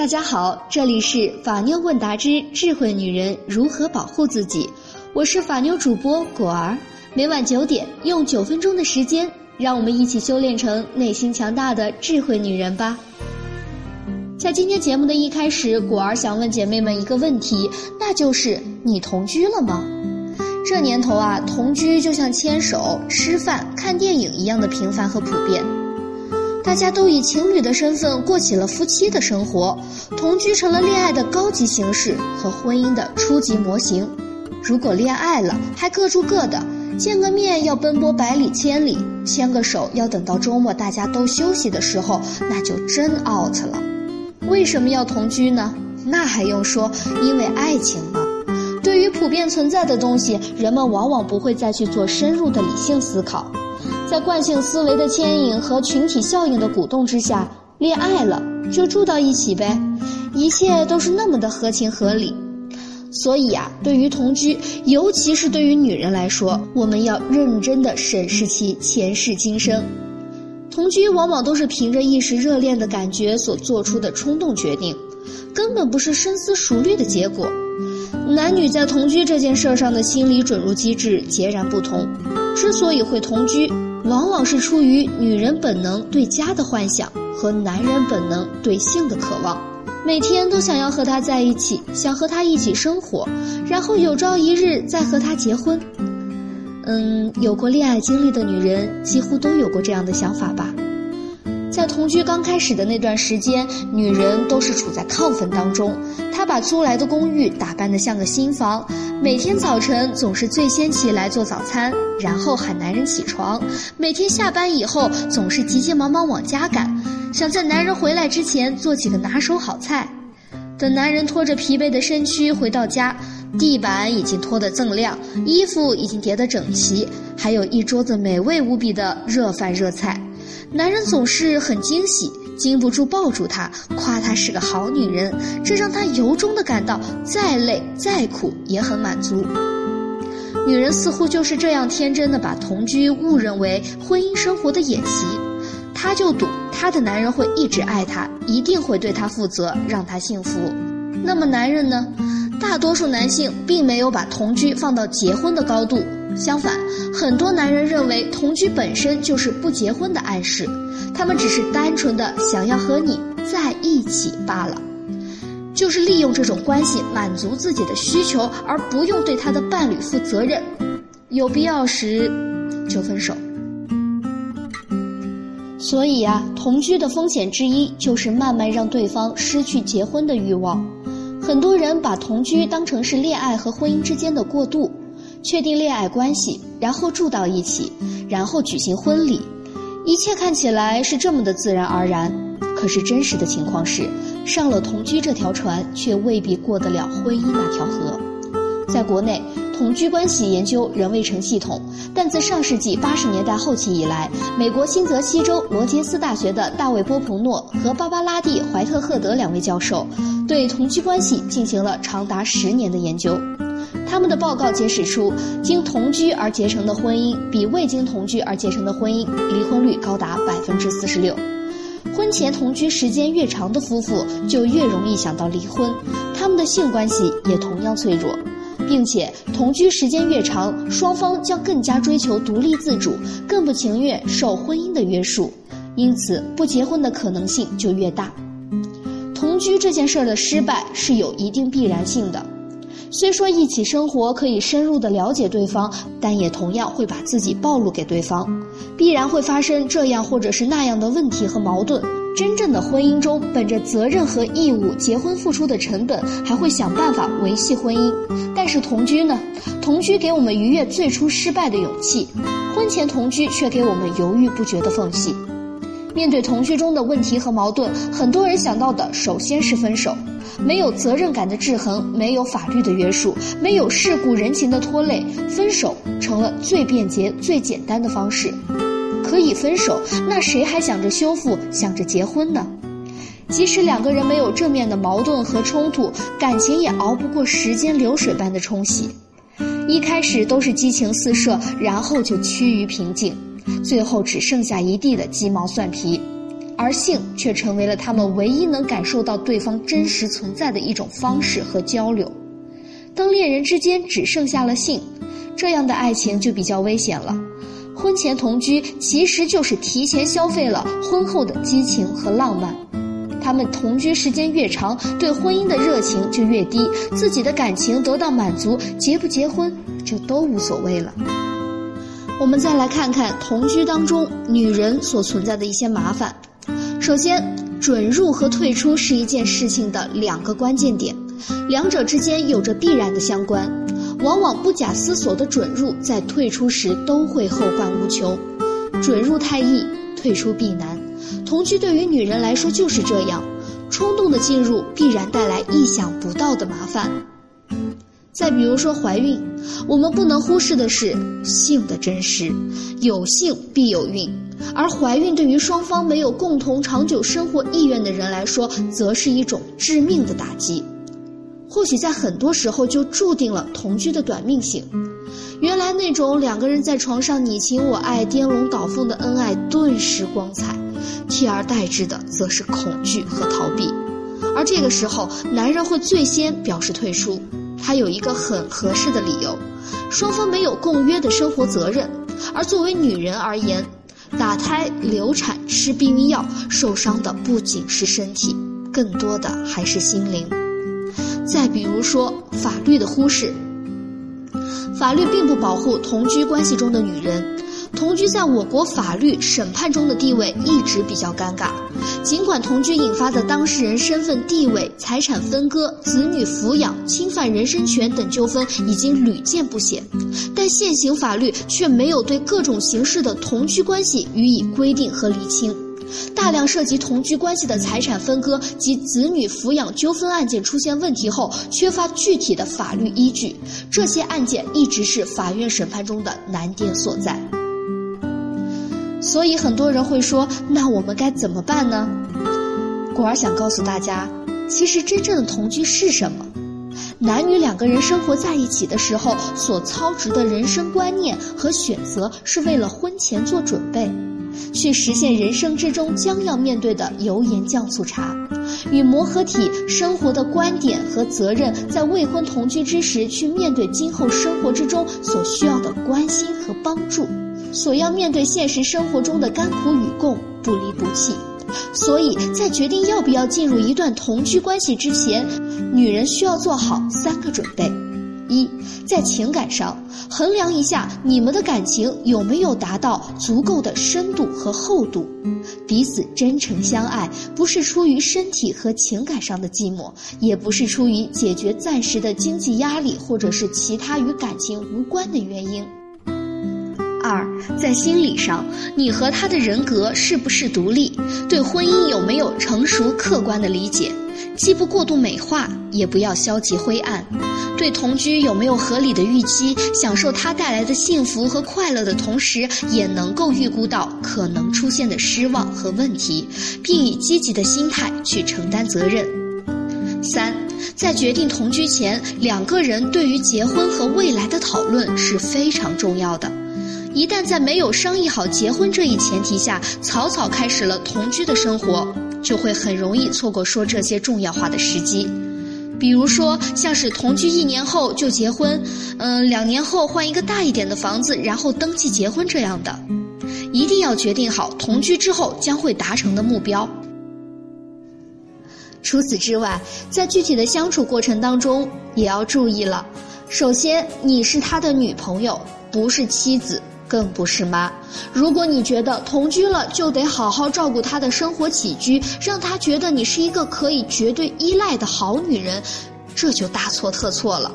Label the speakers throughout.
Speaker 1: 大家好，这里是法妞问答之智慧女人如何保护自己，我是法妞主播果儿。每晚九点，用九分钟的时间，让我们一起修炼成内心强大的智慧女人吧。在今天节目的一开始，果儿想问姐妹们一个问题，那就是你同居了吗？这年头啊，同居就像牵手、吃饭、看电影一样的平凡和普遍。大家都以情侣的身份过起了夫妻的生活，同居成了恋爱的高级形式和婚姻的初级模型。如果恋爱了还各住各的，见个面要奔波百里千里，牵个手要等到周末大家都休息的时候，那就真 out 了。为什么要同居呢？那还用说，因为爱情吗。对于普遍存在的东西，人们往往不会再去做深入的理性思考，在惯性思维的牵引和群体效应的鼓动之下，恋爱了就住到一起呗，一切都是那么的合情合理。所以啊，对于同居，尤其是对于女人来说，我们要认真的审视其前世今生。同居往往都是凭着一时热恋的感觉所做出的冲动决定，根本不是深思熟虑的结果。男女在同居这件事上的心理准入机制截然不同。之所以会同居，往往是出于女人本能对家的幻想和男人本能对性的渴望，每天都想要和他在一起，想和他一起生活，然后有朝一日再和他结婚。嗯，有过恋爱经历的女人几乎都有过这样的想法吧。在同居刚开始的那段时间，女人都是处在亢奋当中。她把租来的公寓打扮得像个新房，每天早晨总是最先起来做早餐，然后喊男人起床。每天下班以后总是急急忙忙往家赶，想在男人回来之前做几个拿手好菜。等男人拖着疲惫的身躯回到家。地板已经拖得锃亮，衣服已经叠得整齐，还有一桌子美味无比的热饭热菜。男人总是很惊喜，禁不住抱住她，夸她是个好女人，这让她由衷的感到再累再苦也很满足。女人似乎就是这样天真的把同居误认为婚姻生活的演习，她就赌她的男人会一直爱她，一定会对她负责，让她幸福。那么男人呢？大多数男性并没有把同居放到结婚的高度，相反，很多男人认为同居本身就是不结婚的暗示，他们只是单纯的想要和你在一起罢了，就是利用这种关系满足自己的需求，而不用对他的伴侣负责任，有必要时就分手。所以啊，同居的风险之一就是慢慢让对方失去结婚的欲望。很多人把同居当成是恋爱和婚姻之间的过渡，确定恋爱关系，然后住到一起，然后举行婚礼，一切看起来是这么的自然而然。可是真实的情况是，上了同居这条船，却未必过得了婚姻那条河。在国内。同居关系研究仍未成系统，但自上世纪八十年代后期以来，美国新泽西州罗杰斯大学的大卫·波普诺和芭芭拉蒂·怀特赫德两位教授对同居关系进行了长达十年的研究。他们的报告揭示出，经同居而结成的婚姻比未经同居而结成的婚姻离婚率高达百分之四十六。婚前同居时间越长的夫妇就越容易想到离婚，他们的性关系也同样脆弱。并且同居时间越长，双方将更加追求独立自主，更不情愿受婚姻的约束，因此不结婚的可能性就越大。同居这件事儿的失败是有一定必然性的。虽说一起生活可以深入的了解对方，但也同样会把自己暴露给对方，必然会发生这样或者是那样的问题和矛盾。真正的婚姻中，本着责任和义务，结婚付出的成本，还会想办法维系婚姻。但是同居呢？同居给我们逾越最初失败的勇气，婚前同居却给我们犹豫不决的缝隙。面对同居中的问题和矛盾，很多人想到的首先是分手。没有责任感的制衡，没有法律的约束，没有世故人情的拖累，分手成了最便捷、最简单的方式。可以分手，那谁还想着修复、想着结婚呢？即使两个人没有正面的矛盾和冲突，感情也熬不过时间流水般的冲洗。一开始都是激情四射，然后就趋于平静，最后只剩下一地的鸡毛蒜皮。而性却成为了他们唯一能感受到对方真实存在的一种方式和交流。当恋人之间只剩下了性，这样的爱情就比较危险了。婚前同居其实就是提前消费了婚后的激情和浪漫。他们同居时间越长，对婚姻的热情就越低，自己的感情得到满足，结不结婚就都无所谓了。我们再来看看同居当中女人所存在的一些麻烦。首先，准入和退出是一件事情的两个关键点，两者之间有着必然的相关。往往不假思索的准入，在退出时都会后患无穷。准入太易，退出必难。同居对于女人来说就是这样，冲动的进入必然带来意想不到的麻烦。再比如说怀孕，我们不能忽视的是性的真实，有性必有孕，而怀孕对于双方没有共同长久生活意愿的人来说，则是一种致命的打击。或许在很多时候就注定了同居的短命性。原来那种两个人在床上你情我爱、颠龙倒凤的恩爱顿时光彩，替而代之的则是恐惧和逃避。而这个时候，男人会最先表示退出。他有一个很合适的理由：双方没有共约的生活责任。而作为女人而言，打胎、流产、吃避孕药，受伤的不仅是身体，更多的还是心灵。再比如说，法律的忽视。法律并不保护同居关系中的女人，同居在我国法律审判中的地位一直比较尴尬。尽管同居引发的当事人身份地位、财产分割、子女抚养、侵犯人身权等纠纷已经屡见不鲜，但现行法律却没有对各种形式的同居关系予以规定和厘清。大量涉及同居关系的财产分割及子女抚养纠纷案件出现问题后，缺乏具体的法律依据，这些案件一直是法院审判中的难点所在。所以很多人会说：“那我们该怎么办呢？”果儿想告诉大家，其实真正的同居是什么？男女两个人生活在一起的时候，所操持的人生观念和选择，是为了婚前做准备。去实现人生之中将要面对的油盐酱醋茶，与磨合体生活的观点和责任，在未婚同居之时去面对今后生活之中所需要的关心和帮助，所要面对现实生活中的甘苦与共，不离不弃。所以在决定要不要进入一段同居关系之前，女人需要做好三个准备。一，在情感上衡量一下你们的感情有没有达到足够的深度和厚度，彼此真诚相爱，不是出于身体和情感上的寂寞，也不是出于解决暂时的经济压力，或者是其他与感情无关的原因。二，在心理上，你和他的人格是不是独立？对婚姻有没有成熟客观的理解？既不过度美化，也不要消极灰暗。对同居有没有合理的预期？享受它带来的幸福和快乐的同时，也能够预估到可能出现的失望和问题，并以积极的心态去承担责任。三，在决定同居前，两个人对于结婚和未来的讨论是非常重要的。一旦在没有商议好结婚这一前提下，草草开始了同居的生活。就会很容易错过说这些重要话的时机，比如说像是同居一年后就结婚，嗯，两年后换一个大一点的房子，然后登记结婚这样的，一定要决定好同居之后将会达成的目标。除此之外，在具体的相处过程当中也要注意了，首先你是他的女朋友，不是妻子。更不是妈。如果你觉得同居了就得好好照顾他的生活起居，让他觉得你是一个可以绝对依赖的好女人，这就大错特错了。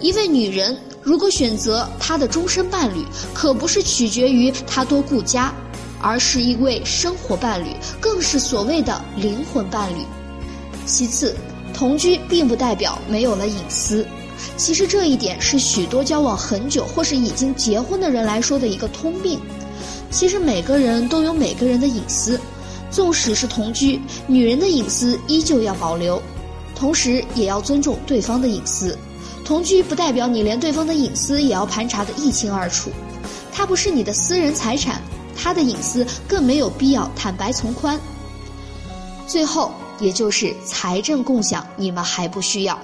Speaker 1: 一位女人如果选择她的终身伴侣，可不是取决于她多顾家，而是一位生活伴侣，更是所谓的灵魂伴侣。其次，同居并不代表没有了隐私。其实这一点是许多交往很久或是已经结婚的人来说的一个通病。其实每个人都有每个人的隐私，纵使是同居，女人的隐私依旧要保留，同时也要尊重对方的隐私。同居不代表你连对方的隐私也要盘查的一清二楚，他不是你的私人财产，他的隐私更没有必要坦白从宽。最后，也就是财政共享，你们还不需要。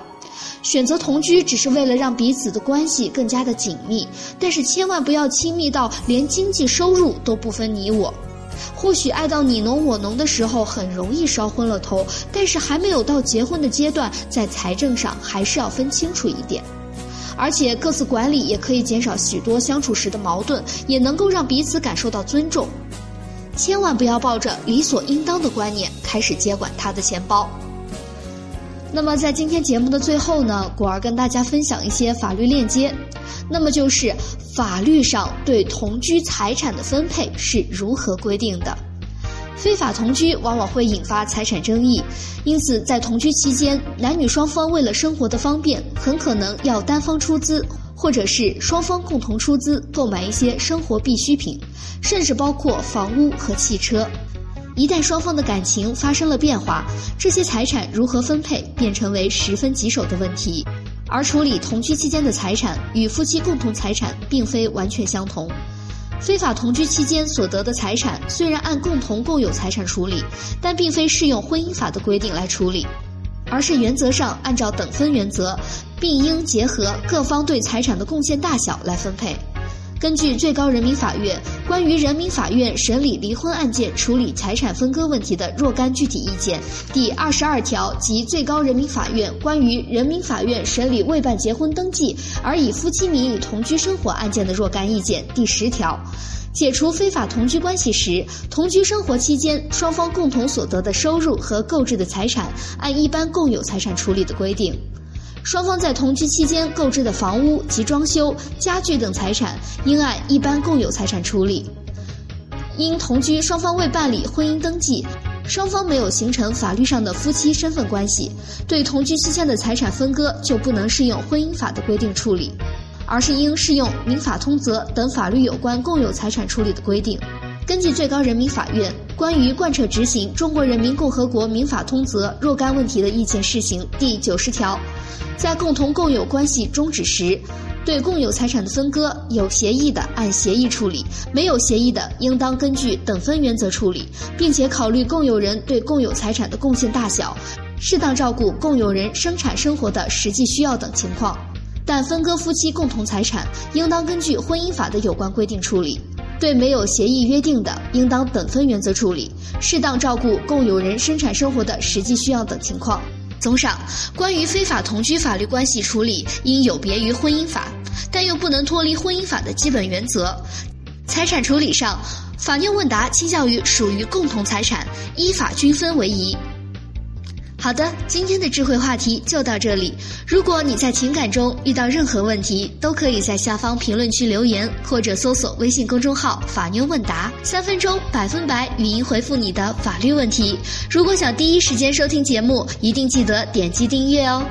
Speaker 1: 选择同居只是为了让彼此的关系更加的紧密，但是千万不要亲密到连经济收入都不分你我。或许爱到你侬我侬的时候很容易烧昏了头，但是还没有到结婚的阶段，在财政上还是要分清楚一点。而且各自管理也可以减少许多相处时的矛盾，也能够让彼此感受到尊重。千万不要抱着理所应当的观念开始接管他的钱包。那么在今天节目的最后呢，果儿跟大家分享一些法律链接。那么就是法律上对同居财产的分配是如何规定的？非法同居往往会引发财产争议，因此在同居期间，男女双方为了生活的方便，很可能要单方出资，或者是双方共同出资购买一些生活必需品，甚至包括房屋和汽车。一旦双方的感情发生了变化，这些财产如何分配便成为十分棘手的问题。而处理同居期间的财产与夫妻共同财产并非完全相同。非法同居期间所得的财产虽然按共同共有财产处理，但并非适用婚姻法的规定来处理，而是原则上按照等分原则，并应结合各方对财产的贡献大小来分配。根据最高人民法院关于人民法院审理离婚案件处理财产分割问题的若干具体意见第二十二条及最高人民法院关于人民法院审理未办结婚登记而以夫妻名义同居生活案件的若干意见第十条，解除非法同居关系时，同居生活期间双方共同所得的收入和购置的财产按一般共有财产处理的规定。双方在同居期间购置的房屋及装修、家具等财产，应按一般共有财产处理。因同居双方未办理婚姻登记，双方没有形成法律上的夫妻身份关系，对同居期间的财产分割就不能适用婚姻法的规定处理，而是应适用民法通则等法律有关共有财产处理的规定。根据最高人民法院关于贯彻执行《中华人民共和国民法通则》若干问题的意见试行第九十条，在共同共有关系终止时，对共有财产的分割，有协议的按协议处理，没有协议的应当根据等分原则处理，并且考虑共有人对共有财产的贡献大小，适当照顾共有人生产生活的实际需要等情况。但分割夫妻共同财产，应当根据婚姻法的有关规定处理。对没有协议约定的，应当等分原则处理，适当照顾共有人生产生活的实际需要等情况。综上，关于非法同居法律关系处理，应有别于婚姻法，但又不能脱离婚姻法的基本原则。财产处理上，法妞问答倾向于属于共同财产，依法均分为宜。好的，今天的智慧话题就到这里。如果你在情感中遇到任何问题，都可以在下方评论区留言，或者搜索微信公众号“法妞问答”，三分钟百分百语音回复你的法律问题。如果想第一时间收听节目，一定记得点击订阅哦。